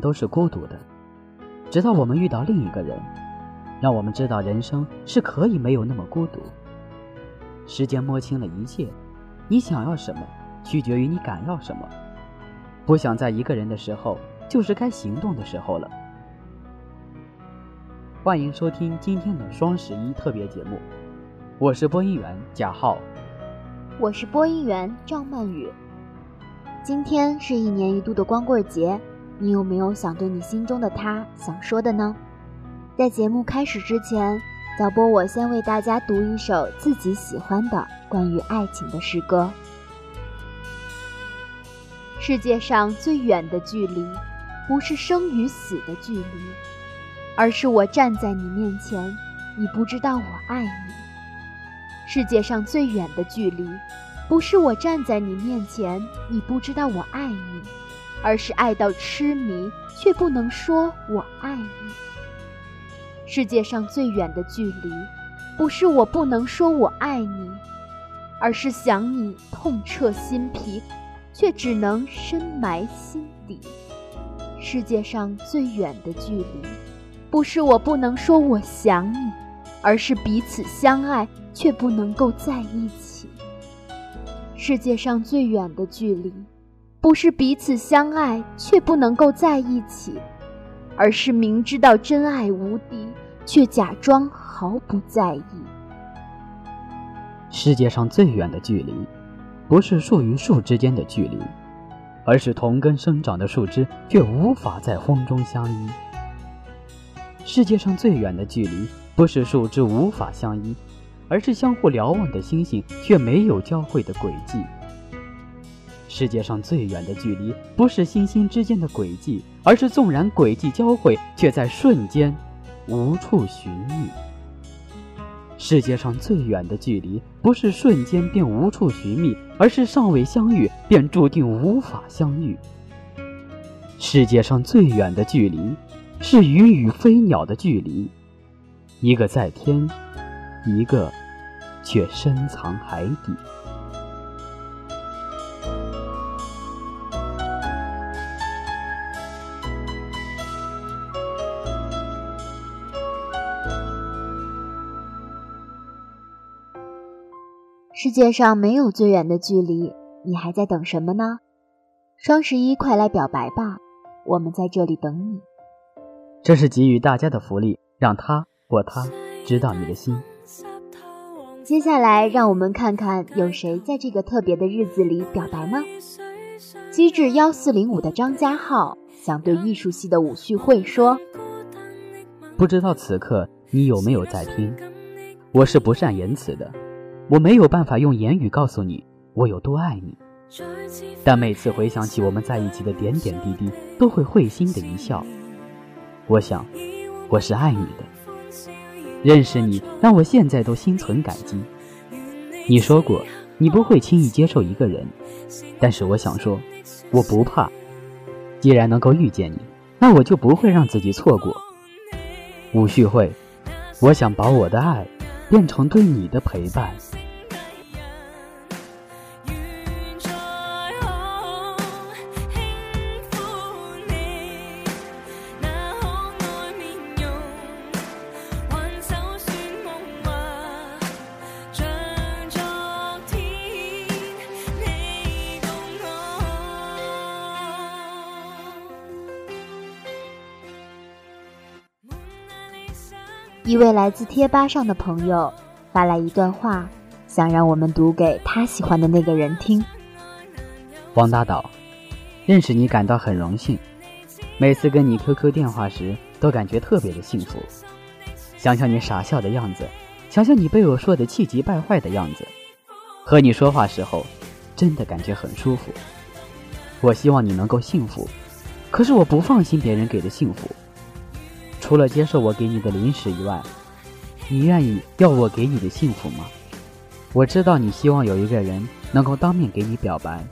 都是孤独的，直到我们遇到另一个人，让我们知道人生是可以没有那么孤独。时间摸清了一切，你想要什么，取决于你敢要什么。不想在一个人的时候，就是该行动的时候了。欢迎收听今天的双十一特别节目，我是播音员贾浩，我是播音员赵曼宇。今天是一年一度的光棍节。你有没有想对你心中的他想说的呢？在节目开始之前，小波我先为大家读一首自己喜欢的关于爱情的诗歌。世界上最远的距离，不是生与死的距离，而是我站在你面前，你不知道我爱你。世界上最远的距离，不是我站在你面前，你不知道我爱你。而是爱到痴迷，却不能说我爱你。世界上最远的距离，不是我不能说我爱你，而是想你痛彻心脾，却只能深埋心底。世界上最远的距离，不是我不能说我想你，而是彼此相爱却不能够在一起。世界上最远的距离。不是彼此相爱却不能够在一起，而是明知道真爱无敌，却假装毫不在意。世界上最远的距离，不是树与树之间的距离，而是同根生长的树枝却无法在风中相依。世界上最远的距离，不是树枝无法相依，而是相互瞭望的星星却没有交汇的轨迹。世界上最远的距离，不是星星之间的轨迹，而是纵然轨迹交汇，却在瞬间无处寻觅。世界上最远的距离，不是瞬间便无处寻觅，而是尚未相遇便注定无法相遇。世界上最远的距离，是鱼与飞鸟的距离，一个在天，一个却深藏海底。世界上没有最远的距离，你还在等什么呢？双十一快来表白吧，我们在这里等你。这是给予大家的福利，让他或她知道你的心。接下来，让我们看看有谁在这个特别的日子里表白吗？机智幺四零五的张家浩想对艺术系的武旭慧说：“不知道此刻你有没有在听？我是不善言辞的。”我没有办法用言语告诉你我有多爱你，但每次回想起我们在一起的点点滴滴，都会会心的一笑。我想，我是爱你的。认识你让我现在都心存感激。你说过你不会轻易接受一个人，但是我想说，我不怕。既然能够遇见你，那我就不会让自己错过。吴旭慧，我想把我的爱变成对你的陪伴。一位来自贴吧上的朋友发来一段话，想让我们读给他喜欢的那个人听。王大导，认识你感到很荣幸，每次跟你 QQ 电话时都感觉特别的幸福。想想你傻笑的样子，想想你被我说的气急败坏的样子，和你说话时候，真的感觉很舒服。我希望你能够幸福，可是我不放心别人给的幸福。除了接受我给你的零食以外，你愿意要我给你的幸福吗？我知道你希望有一个人能够当面给你表白，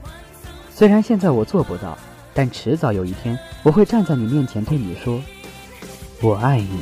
虽然现在我做不到，但迟早有一天我会站在你面前对你说：“我爱你。”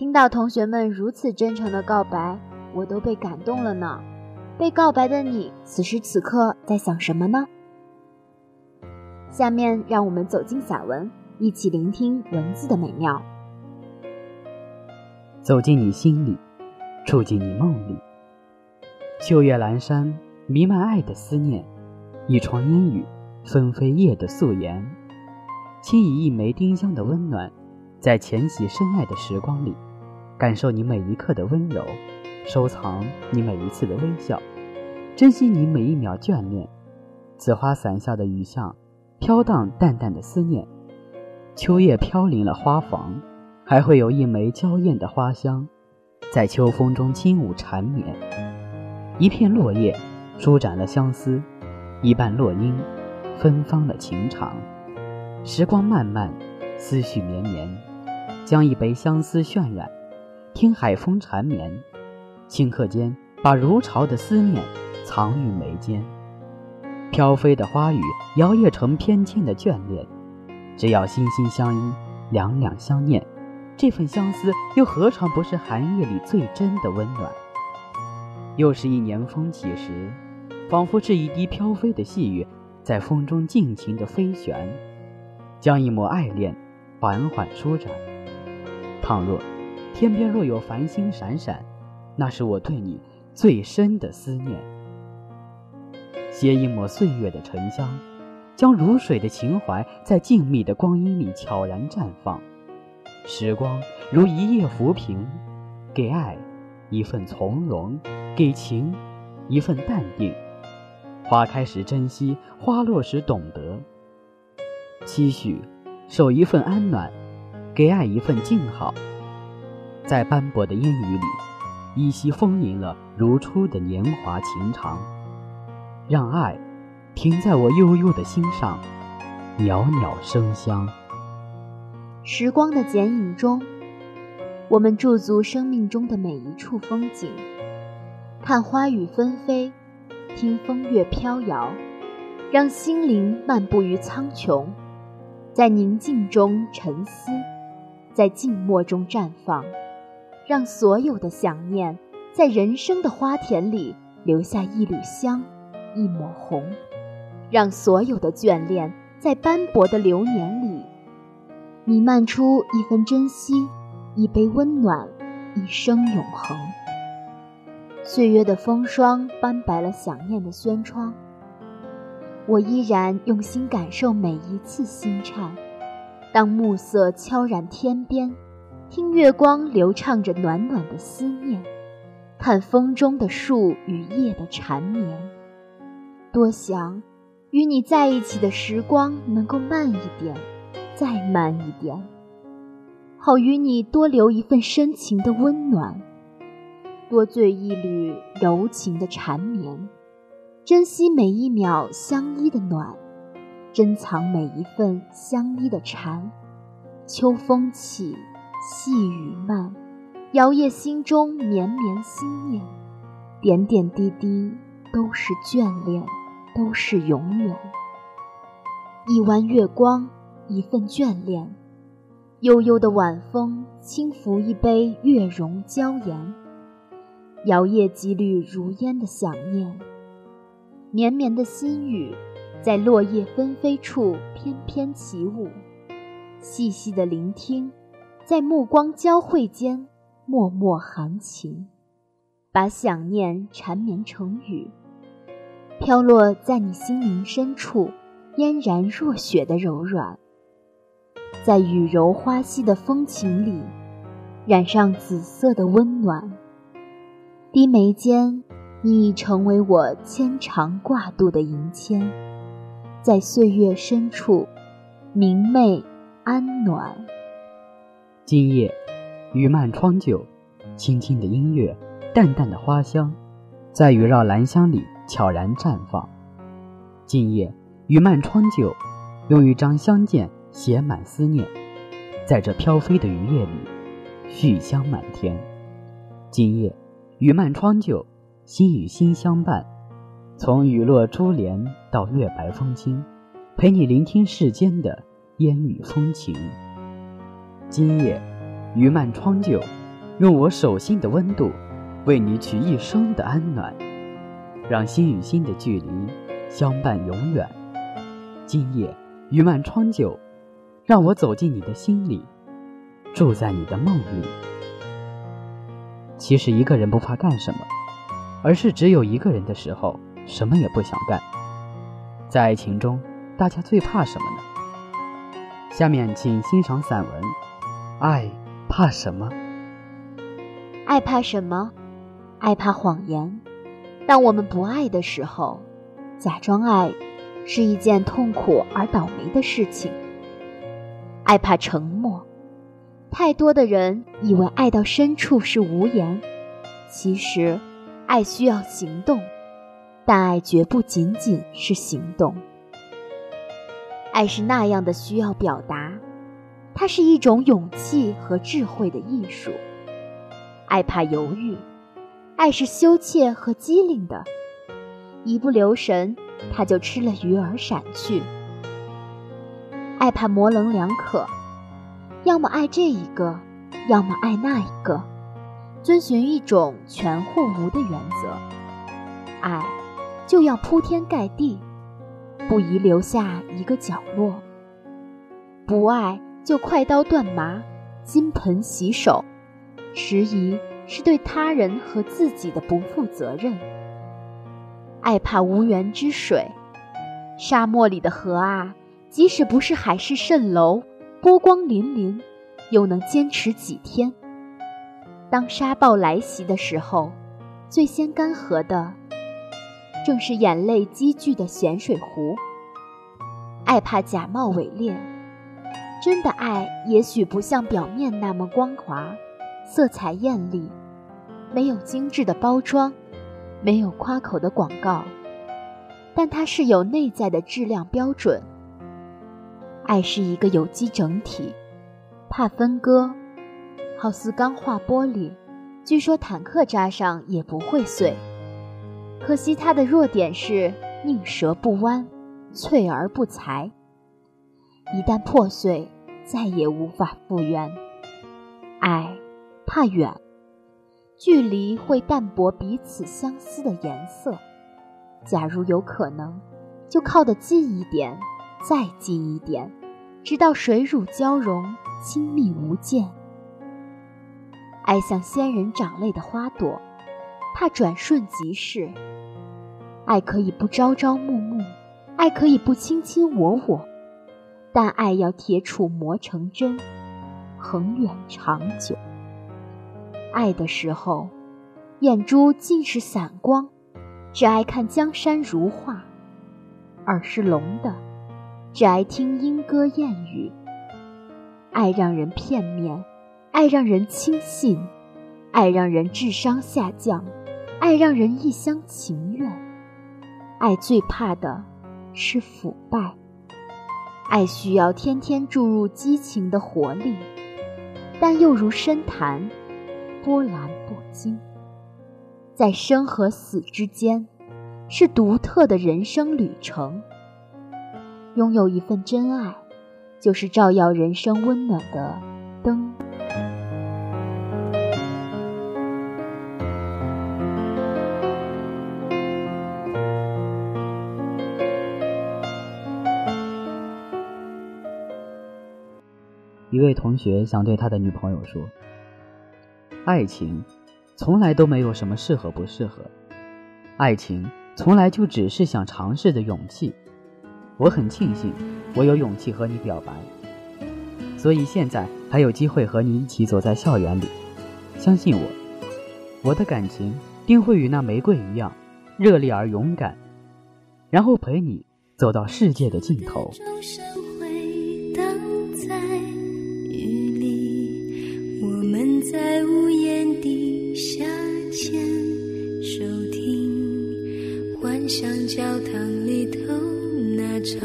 听到同学们如此真诚的告白，我都被感动了呢。被告白的你，此时此刻在想什么呢？下面让我们走进散文，一起聆听文字的美妙。走进你心里，住进你梦里。秋月阑珊，弥漫爱的思念；一床烟雨，纷飞夜的素颜。轻以一枚丁香的温暖，在浅喜深爱的时光里。感受你每一刻的温柔，收藏你每一次的微笑，珍惜你每一秒眷恋。紫花伞下的雨巷，飘荡淡淡的思念。秋叶飘零了花房，还会有一枚娇艳的花香，在秋风中轻舞缠绵。一片落叶，舒展了相思；一瓣落英，芬芳了情长。时光漫漫，思绪绵绵，将一杯相思渲染。听海风缠绵，顷刻间把如潮的思念藏于眉间。飘飞的花语摇曳成翩跹的眷恋。只要心心相依，两两相念，这份相思又何尝不是寒夜里最真的温暖？又是一年风起时，仿佛是一滴飘飞的细雨，在风中尽情的飞旋，将一抹爱恋缓缓舒展。倘若。天边若有繁星闪闪，那是我对你最深的思念。携一抹岁月的沉香，将如水的情怀在静谧的光阴里悄然绽放。时光如一叶浮萍，给爱一份从容，给情一份淡定。花开时珍惜，花落时懂得。期许守一份安暖，给爱一份静好。在斑驳的烟雨里，依稀丰盈了如初的年华情长，让爱停在我悠悠的心上，袅袅生香。时光的剪影中，我们驻足生命中的每一处风景，看花雨纷飞，听风月飘摇，让心灵漫步于苍穹，在宁静中沉思，在静默中绽放。让所有的想念，在人生的花田里留下一缕香，一抹红；让所有的眷恋，在斑驳的流年里弥漫出一份珍惜，一杯温暖，一生永恒。岁月的风霜斑白了想念的轩窗，我依然用心感受每一次心颤。当暮色悄然天边。听月光流畅着暖暖的思念，看风中的树与叶的缠绵。多想与你在一起的时光能够慢一点，再慢一点，好与你多留一份深情的温暖，多醉一缕柔情的缠绵，珍惜每一秒相依的暖，珍藏每一份相依的缠。秋风起。细雨漫，摇曳心中绵绵心念，点点滴滴都是眷恋，都是永远。一弯月光，一份眷恋，悠悠的晚风轻拂一杯月容娇颜，摇曳几缕如烟的想念。绵绵的心语，在落叶纷飞处翩翩起舞，细细的聆听。在目光交汇间，脉脉含情，把想念缠绵成雨，飘落在你心灵深处，嫣然若雪的柔软，在雨柔花稀的风情里，染上紫色的温暖。低眉间，你已成为我牵肠挂肚的银签，在岁月深处，明媚安暖。今夜，雨漫窗酒，轻轻的音乐，淡淡的花香，在雨绕兰香里悄然绽放。今夜，雨漫窗酒，用一张相见写满思念，在这飘飞的雨夜里，絮香满天。今夜，雨漫窗酒，心与心相伴，从雨落珠帘到月白风清，陪你聆听世间的烟雨风情。今夜，余漫窗酒，用我手心的温度，为你取一生的安暖，让心与心的距离相伴永远。今夜余漫窗酒，让我走进你的心里，住在你的梦里。其实一个人不怕干什么，而是只有一个人的时候，什么也不想干。在爱情中，大家最怕什么呢？下面请欣赏散文《爱怕什么》。爱怕什么？爱怕谎言。当我们不爱的时候，假装爱是一件痛苦而倒霉的事情。爱怕沉默。太多的人以为爱到深处是无言，其实，爱需要行动，但爱绝不仅仅是行动。爱是那样的需要表达，它是一种勇气和智慧的艺术。爱怕犹豫，爱是羞怯和机灵的，一不留神，它就吃了鱼儿闪去。爱怕模棱两可，要么爱这一个，要么爱那一个，遵循一种全或无的原则。爱，就要铺天盖地，不宜留下一个角落。不爱就快刀断麻，金盆洗手。迟疑是对他人和自己的不负责任。爱怕无源之水，沙漠里的河啊，即使不是海市蜃楼，波光粼粼，又能坚持几天？当沙暴来袭的时候，最先干涸的，正是眼泪积聚的咸水湖。爱怕假冒伪劣，真的爱也许不像表面那么光滑。色彩艳丽，没有精致的包装，没有夸口的广告，但它是有内在的质量标准。爱是一个有机整体，怕分割，好似钢化玻璃，据说坦克扎上也不会碎。可惜它的弱点是宁折不弯，脆而不裁，一旦破碎，再也无法复原。爱。怕远，距离会淡薄彼此相思的颜色。假如有可能，就靠得近一点，再近一点，直到水乳交融，亲密无间。爱像仙人掌类的花朵，怕转瞬即逝。爱可以不朝朝暮暮，爱可以不卿卿我我，但爱要铁杵磨成针，恒远长久。爱的时候，眼珠尽是散光，只爱看江山如画；耳是聋的，只爱听莺歌燕语。爱让人片面，爱让人轻信，爱让人智商下降，爱让人一厢情愿。爱最怕的是腐败，爱需要天天注入激情的活力，但又如深潭。波澜不惊，在生和死之间，是独特的人生旅程。拥有一份真爱，就是照耀人生温暖的一位同学想对他的女朋友说。爱情，从来都没有什么适合不适合，爱情从来就只是想尝试的勇气。我很庆幸，我有勇气和你表白，所以现在还有机会和你一起走在校园里。相信我，我的感情定会与那玫瑰一样热烈而勇敢，然后陪你走到世界的尽头。听，幻想教堂里头那场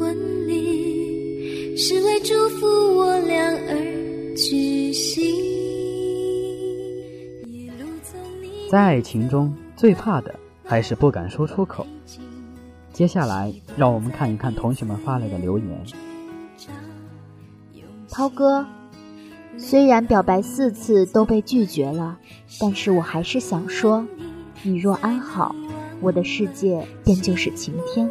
婚礼，是为祝福我俩而举行。在爱情中最怕的还是不敢说出口。接下来，让我们看一看同学们发来的留言。涛哥。虽然表白四次都被拒绝了，但是我还是想说，你若安好，我的世界便就是晴天。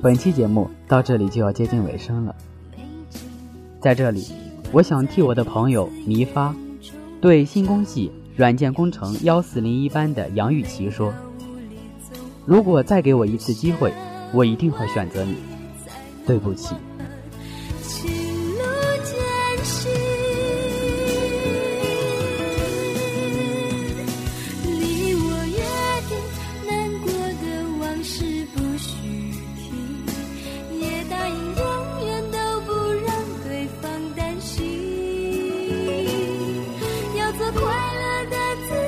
本期节目到这里就要接近尾声了，在这里，我想替我的朋友倪发，对新工系软件工程幺四零一班的杨玉琪说：“如果再给我一次机会，我一定会选择你。对不起。”快乐的自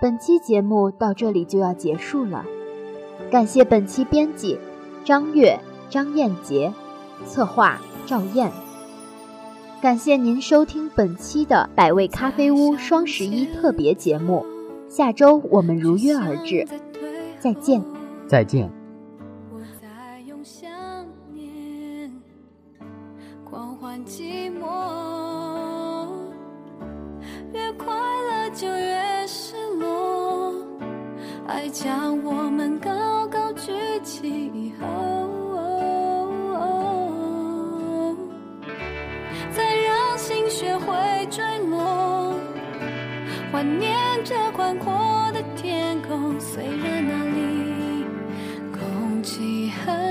本期节目到这里就要结束了，感谢本期编辑张月、张艳杰，策划赵燕。感谢您收听本期的百味咖啡屋双十一特别节目，下周我们如约而至，再见，再见。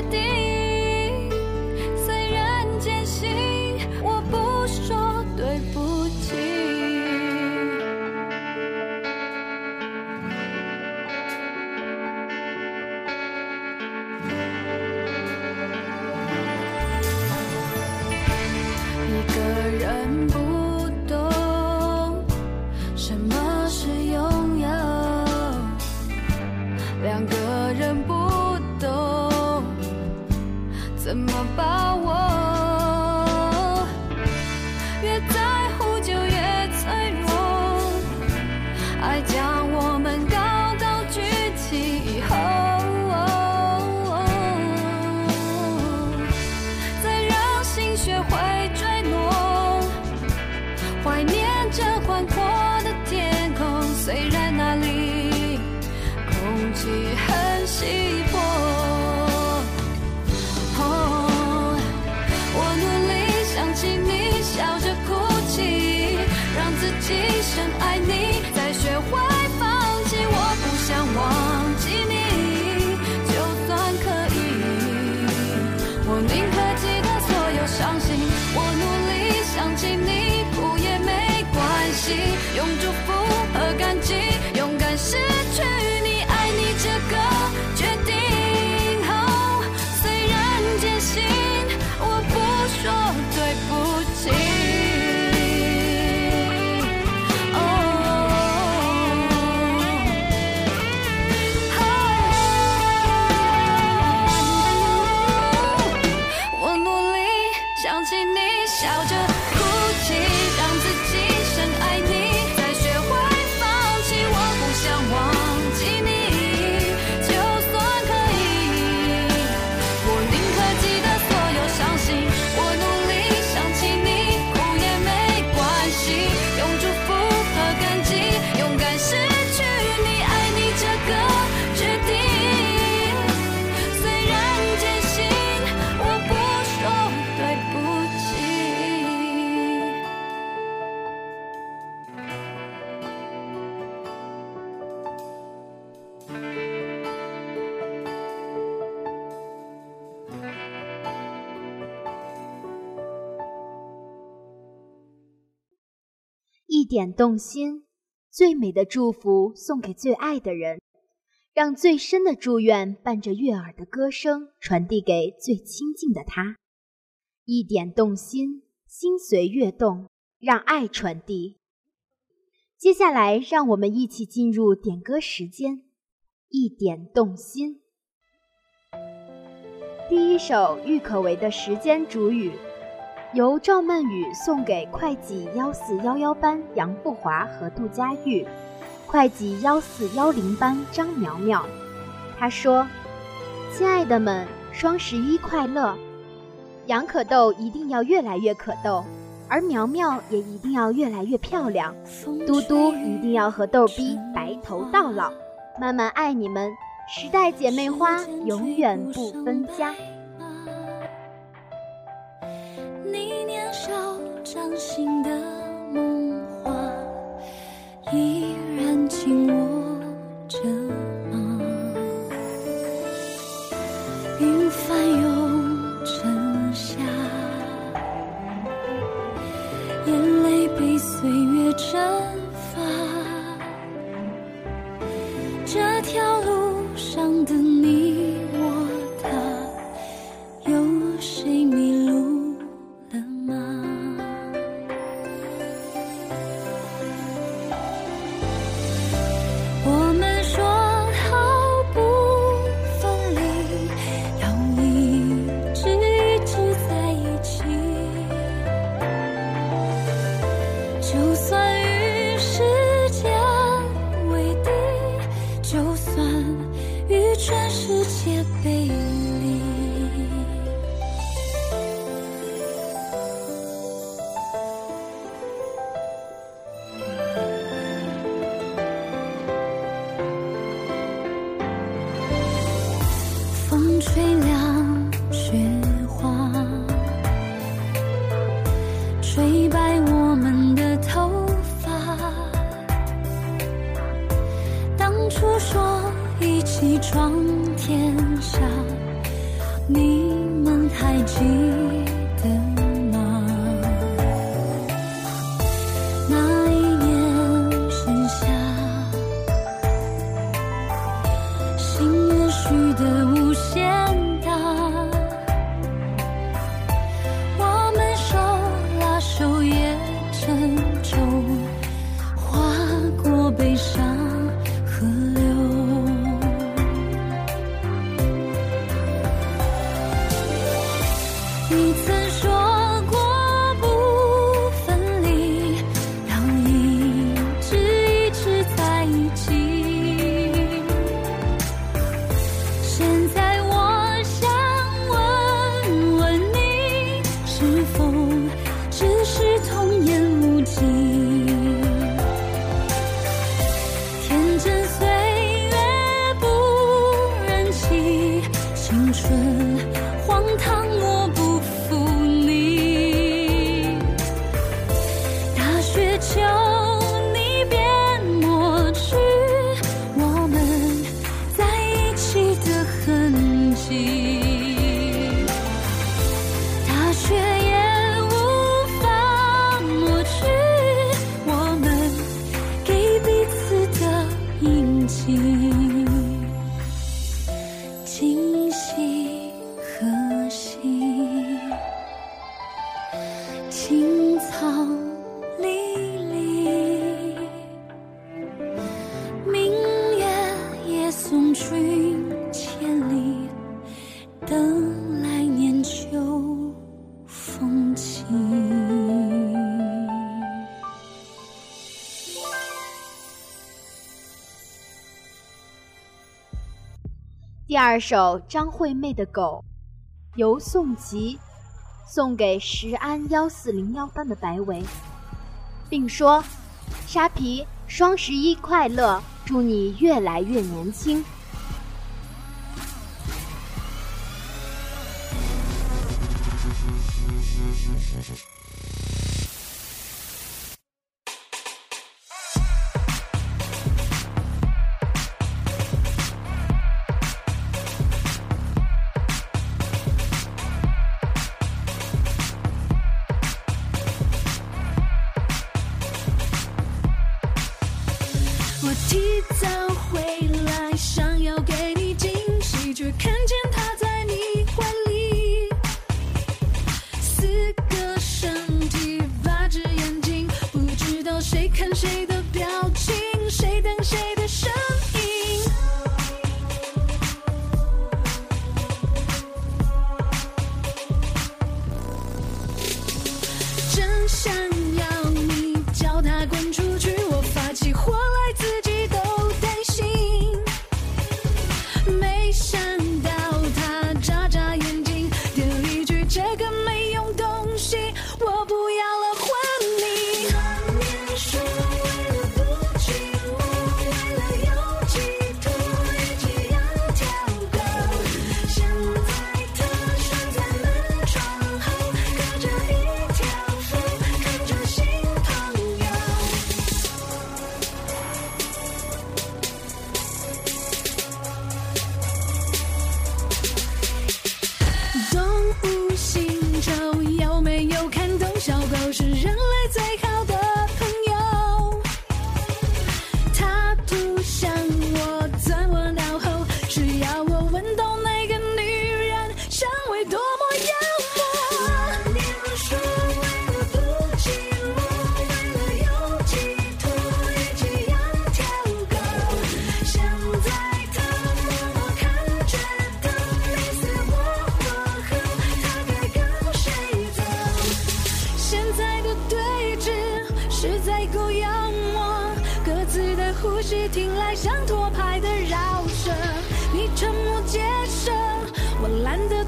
决定。点动心，最美的祝福送给最爱的人，让最深的祝愿伴着悦耳的歌声传递给最亲近的他。一点动心，心随悦动，让爱传递。接下来，让我们一起进入点歌时间。一点动心，第一首郁可唯的《时间煮雨》。由赵曼雨送给会计幺四幺幺班杨富华和杜佳玉，会计幺四幺零班张苗苗。他说：“亲爱的们，双十一快乐！杨可豆一定要越来越可豆，而苗苗也一定要越来越漂亮。嘟嘟一定要和逗逼白头到老。慢慢爱你们，时代姐妹花永远不分家。”你年少掌心的梦话，依然紧握着吗？云翻涌成夏，眼泪被岁月蒸二首张惠妹的《狗》，由宋琦送给石安幺四零幺班的白维，并说：“沙皮，双十一快乐，祝你越来越年轻。”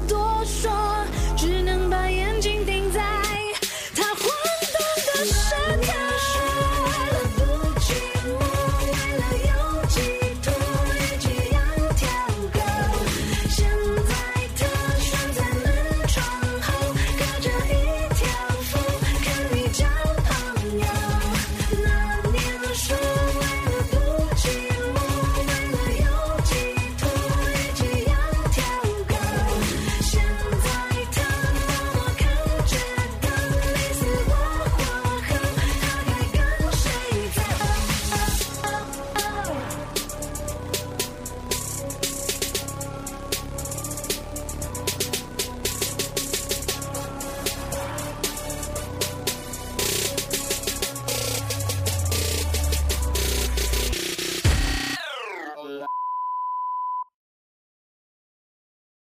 多说